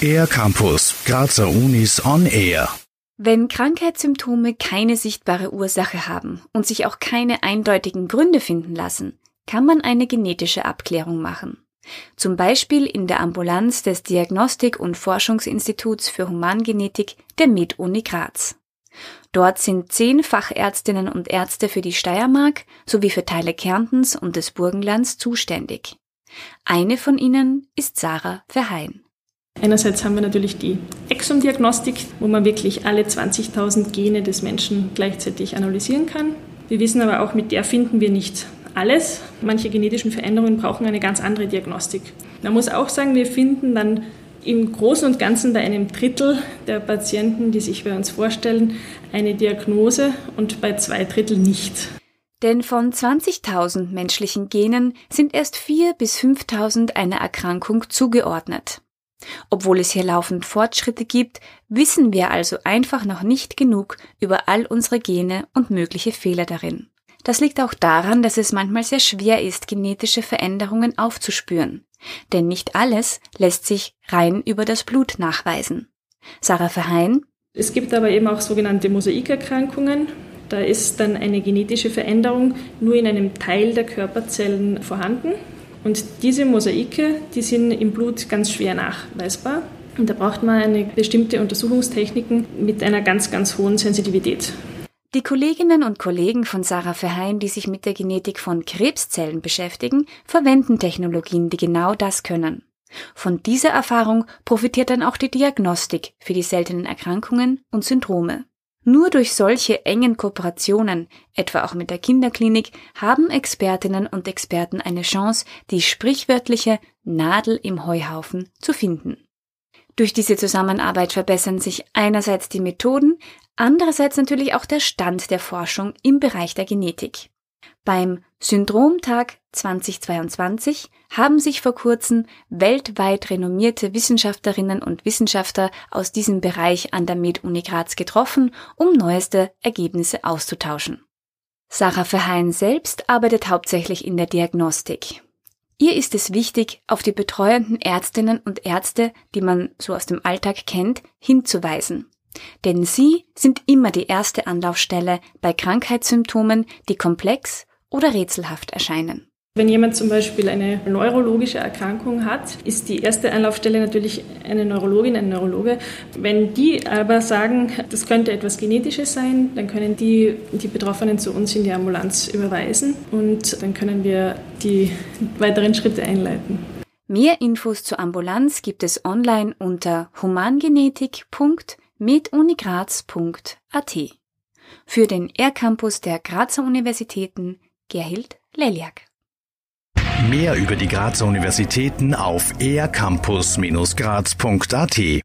Air Campus, Grazer Unis on Air. Wenn Krankheitssymptome keine sichtbare Ursache haben und sich auch keine eindeutigen Gründe finden lassen, kann man eine genetische Abklärung machen. Zum Beispiel in der Ambulanz des Diagnostik- und Forschungsinstituts für Humangenetik der Med-Uni Graz. Dort sind zehn Fachärztinnen und Ärzte für die Steiermark sowie für Teile Kärntens und des Burgenlands zuständig. Eine von ihnen ist Sarah Verheyen. Einerseits haben wir natürlich die Exomdiagnostik, wo man wirklich alle 20.000 Gene des Menschen gleichzeitig analysieren kann. Wir wissen aber auch, mit der finden wir nicht alles. Manche genetischen Veränderungen brauchen eine ganz andere Diagnostik. Man muss auch sagen, wir finden dann im Großen und Ganzen bei einem Drittel der Patienten, die sich bei uns vorstellen, eine Diagnose und bei zwei Drittel nicht. Denn von 20.000 menschlichen Genen sind erst 4.000 bis 5.000 einer Erkrankung zugeordnet. Obwohl es hier laufend Fortschritte gibt, wissen wir also einfach noch nicht genug über all unsere Gene und mögliche Fehler darin. Das liegt auch daran, dass es manchmal sehr schwer ist, genetische Veränderungen aufzuspüren. Denn nicht alles lässt sich rein über das Blut nachweisen. Sarah Verheyen. Es gibt aber eben auch sogenannte Mosaikerkrankungen. Da ist dann eine genetische Veränderung nur in einem Teil der Körperzellen vorhanden. Und diese Mosaike, die sind im Blut ganz schwer nachweisbar. Und da braucht man eine bestimmte Untersuchungstechniken mit einer ganz, ganz hohen Sensitivität. Die Kolleginnen und Kollegen von Sarah Verheyen, die sich mit der Genetik von Krebszellen beschäftigen, verwenden Technologien, die genau das können. Von dieser Erfahrung profitiert dann auch die Diagnostik für die seltenen Erkrankungen und Syndrome. Nur durch solche engen Kooperationen, etwa auch mit der Kinderklinik, haben Expertinnen und Experten eine Chance, die sprichwörtliche Nadel im Heuhaufen zu finden. Durch diese Zusammenarbeit verbessern sich einerseits die Methoden, andererseits natürlich auch der Stand der Forschung im Bereich der Genetik. Beim Syndromtag 2022 haben sich vor kurzem weltweit renommierte Wissenschaftlerinnen und Wissenschaftler aus diesem Bereich an der Med-Uni Graz getroffen, um neueste Ergebnisse auszutauschen. Sarah Verheyen selbst arbeitet hauptsächlich in der Diagnostik. Ihr ist es wichtig, auf die betreuenden Ärztinnen und Ärzte, die man so aus dem Alltag kennt, hinzuweisen. Denn sie sind immer die erste Anlaufstelle bei Krankheitssymptomen, die komplex oder rätselhaft erscheinen. Wenn jemand zum Beispiel eine neurologische Erkrankung hat, ist die erste Anlaufstelle natürlich eine Neurologin, ein Neurologe. Wenn die aber sagen, das könnte etwas Genetisches sein, dann können die die Betroffenen zu uns in die Ambulanz überweisen und dann können wir die weiteren Schritte einleiten. Mehr Infos zur Ambulanz gibt es online unter humangenetik.medunigraz.at. Für den R-Campus der Grazer Universitäten Gerhild Leliak. Mehr über die Grazer Universitäten auf ercampus-graz.at